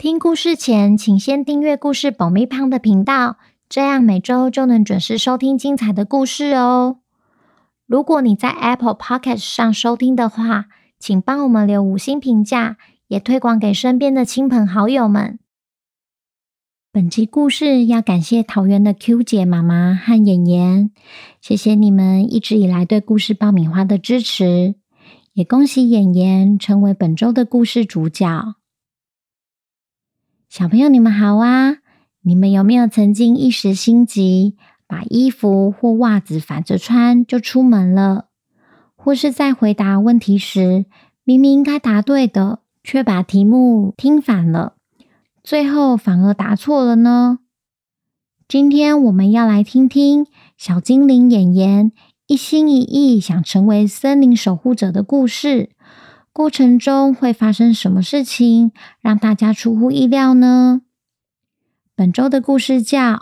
听故事前，请先订阅故事爆米胖的频道，这样每周就能准时收听精彩的故事哦。如果你在 Apple Podcast 上收听的话，请帮我们留五星评价，也推广给身边的亲朋好友们。本集故事要感谢桃园的 Q 姐妈妈和妍妍，谢谢你们一直以来对故事爆米花的支持，也恭喜妍妍成为本周的故事主角。小朋友，你们好啊！你们有没有曾经一时心急，把衣服或袜子反着穿就出门了？或是在回答问题时，明明应该答对的，却把题目听反了，最后反而答错了呢？今天我们要来听听小精灵演员一心一意想成为森林守护者的故事。过程中会发生什么事情，让大家出乎意料呢？本周的故事叫《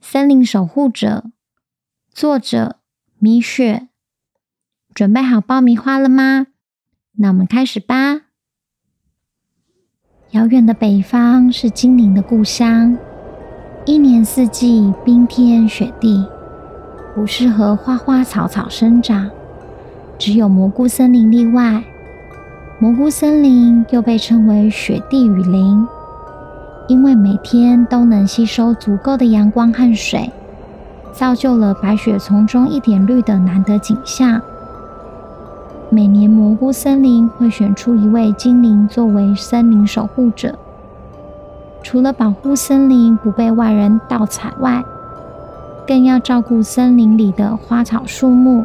森林守护者》，作者米雪。准备好爆米花了吗？那我们开始吧。遥远的北方是精灵的故乡，一年四季冰天雪地，不适合花花草草生长，只有蘑菇森林例外。蘑菇森林又被称为雪地雨林，因为每天都能吸收足够的阳光和水，造就了白雪丛中一点绿的难得景象。每年蘑菇森林会选出一位精灵作为森林守护者，除了保护森林不被外人盗采外，更要照顾森林里的花草树木。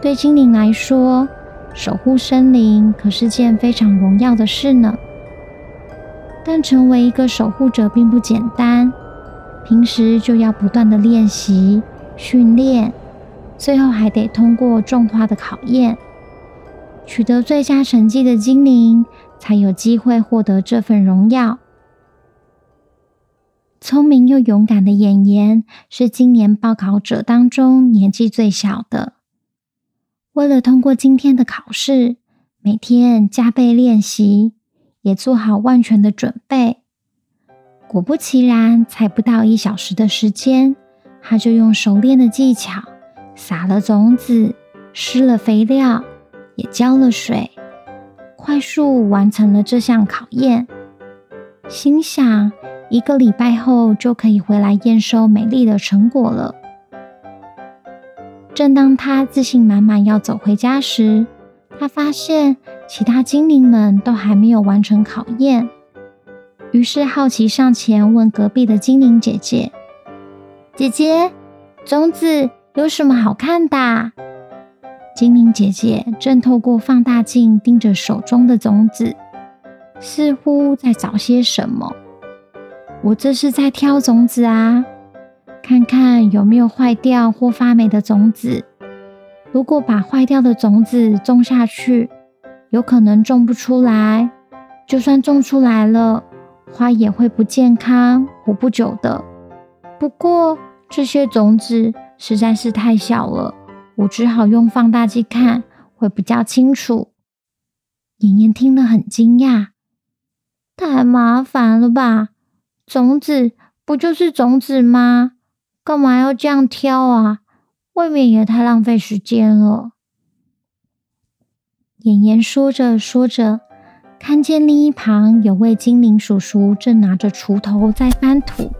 对精灵来说，守护森林可是件非常荣耀的事呢，但成为一个守护者并不简单，平时就要不断的练习、训练，最后还得通过种花的考验，取得最佳成绩的精灵才有机会获得这份荣耀。聪明又勇敢的妍妍是今年报考者当中年纪最小的。为了通过今天的考试，每天加倍练习，也做好万全的准备。果不其然，才不到一小时的时间，他就用熟练的技巧撒了种子，施了肥料，也浇了水，快速完成了这项考验。心想，一个礼拜后就可以回来验收美丽的成果了。正当他自信满满要走回家时，他发现其他精灵们都还没有完成考验，于是好奇上前问隔壁的精灵姐姐：“姐姐，种子有什么好看的？”精灵姐姐正透过放大镜盯着手中的种子，似乎在找些什么。我这是在挑种子啊。看看有没有坏掉或发霉的种子。如果把坏掉的种子种下去，有可能种不出来。就算种出来了，花也会不健康，活不久的。不过这些种子实在是太小了，我只好用放大镜看，会比较清楚。妍妍听了很惊讶，太麻烦了吧？种子不就是种子吗？干嘛要这样挑啊？未免也太浪费时间了。妍妍说着说着，看见另一旁有位精灵叔叔正拿着锄头在翻土。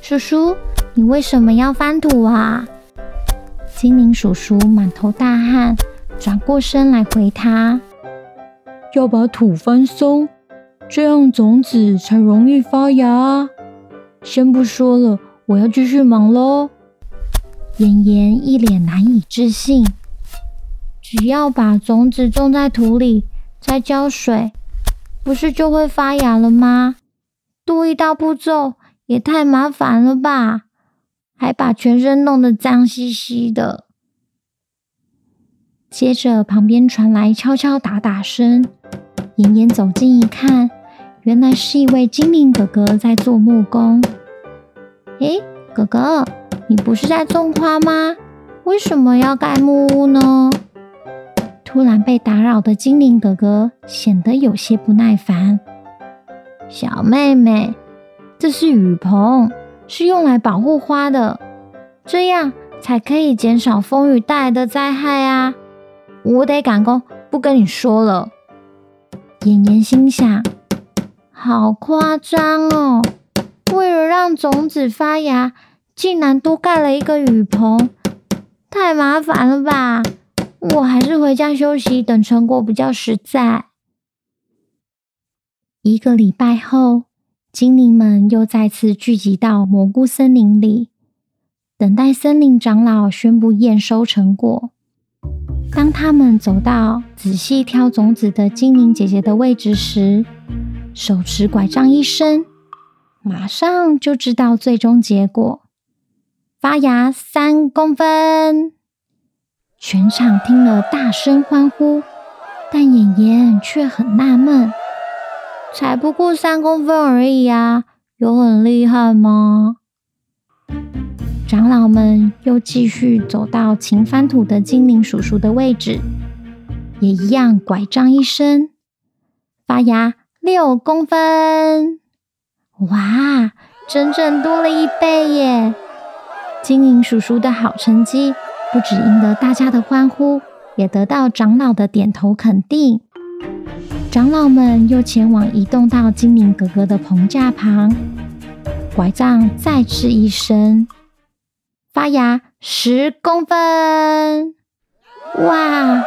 叔叔，你为什么要翻土啊？精灵叔叔满头大汗，转过身来回他：“要把土翻松，这样种子才容易发芽。先不说了。”我要继续忙喽。妍妍一脸难以置信，只要把种子种在土里，再浇水，不是就会发芽了吗？多一道步骤，也太麻烦了吧，还把全身弄得脏兮兮的。接着，旁边传来敲敲打打声。妍妍走近一看，原来是一位精灵哥哥在做木工。诶，哥哥，你不是在种花吗？为什么要盖木屋呢？突然被打扰的精灵哥哥显得有些不耐烦。小妹妹，这是雨棚，是用来保护花的，这样才可以减少风雨带来的灾害啊！我得赶工，不跟你说了。妍妍心想：好夸张哦！为了让种子发芽，竟然多盖了一个雨棚，太麻烦了吧！我还是回家休息，等成果比较实在。一个礼拜后，精灵们又再次聚集到蘑菇森林里，等待森林长老宣布验收成果。当他们走到仔细挑种子的精灵姐姐的位置时，手持拐杖一伸，马上就知道最终结果：发芽三公分。全场听了大声欢呼，但妍妍却很纳闷：才不过三公分而已啊，有很厉害吗？长老们又继续走到勤翻土的精灵叔叔的位置，也一样拐杖一伸，发芽六公分。哇，整整多了一倍耶！精灵叔叔的好成绩不只赢得大家的欢呼，也得到长老的点头肯定。长老们又前往移动到精灵哥哥的棚架旁，拐杖再次一伸。发芽十公分，哇！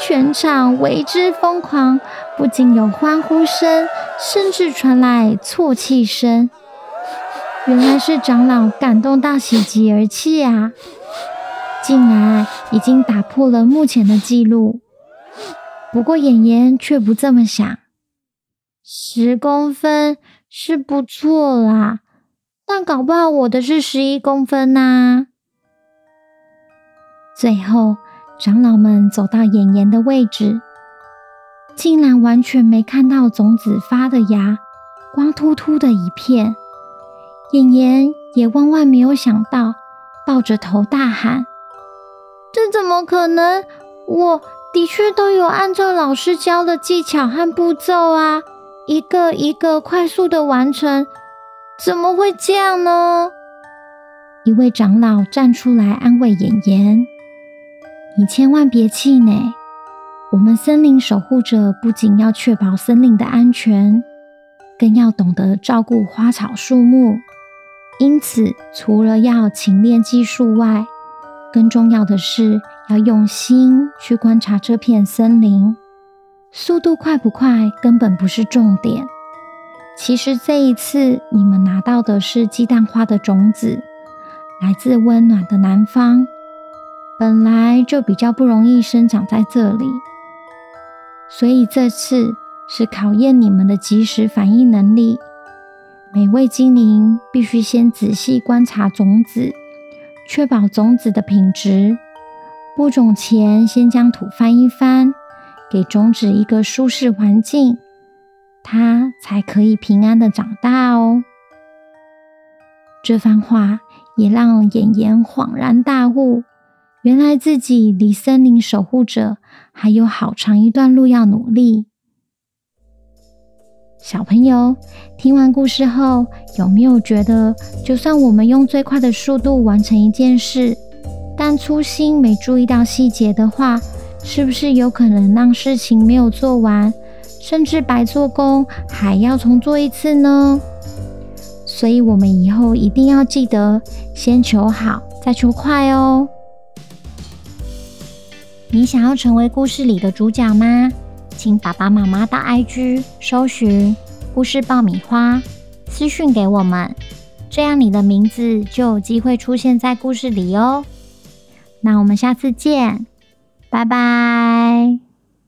全场为之疯狂，不仅有欢呼声，甚至传来啜泣声。原来是长老感动到喜极而泣啊！竟然已经打破了目前的记录。不过妍妍却不这么想，十公分是不错啦。但搞不好我的是十一公分呐、最后，长老们走到妍妍的位置，竟然完全没看到种子发的芽，光秃秃的一片。妍妍也万万没有想到，抱着头大喊：“这怎么可能？我的确都有按照老师教的技巧和步骤啊，一个一个快速的完成。”怎么会这样呢？一位长老站出来安慰妍妍：“你千万别气馁，我们森林守护者不仅要确保森林的安全，更要懂得照顾花草树木。因此，除了要勤练技术外，更重要的是要用心去观察这片森林。速度快不快根本不是重点。”其实这一次，你们拿到的是鸡蛋花的种子，来自温暖的南方，本来就比较不容易生长在这里，所以这次是考验你们的及时反应能力。每位精灵必须先仔细观察种子，确保种子的品质。播种前，先将土翻一翻，给种子一个舒适环境。它才可以平安的长大哦。这番话也让妍妍恍然大悟，原来自己离森林守护者还有好长一段路要努力。小朋友，听完故事后，有没有觉得，就算我们用最快的速度完成一件事，但粗心没注意到细节的话，是不是有可能让事情没有做完？甚至白做工，还要重做一次呢。所以，我们以后一定要记得先求好，再求快哦。你想要成为故事里的主角吗？请爸爸妈妈到 IG 搜寻“故事爆米花”，私讯给我们，这样你的名字就有机会出现在故事里哦。那我们下次见，拜拜。